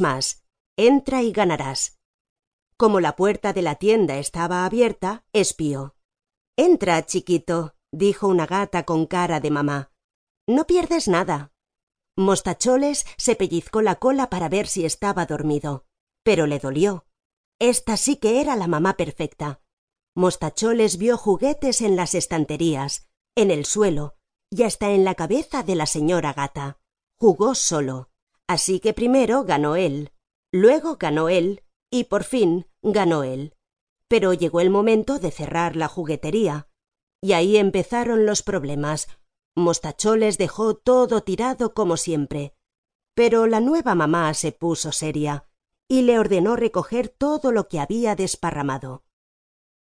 más. Entra y ganarás. Como la puerta de la tienda estaba abierta, espió. Entra, chiquito, dijo una gata con cara de mamá. No pierdes nada. Mostacholes se pellizcó la cola para ver si estaba dormido, pero le dolió. Esta sí que era la mamá perfecta. Mostacholes vio juguetes en las estanterías, en el suelo y hasta en la cabeza de la señora gata. Jugó solo. Así que primero ganó él, luego ganó él y por fin ganó él. Pero llegó el momento de cerrar la juguetería. Y ahí empezaron los problemas. Mostacholes dejó todo tirado como siempre. Pero la nueva mamá se puso seria y le ordenó recoger todo lo que había desparramado.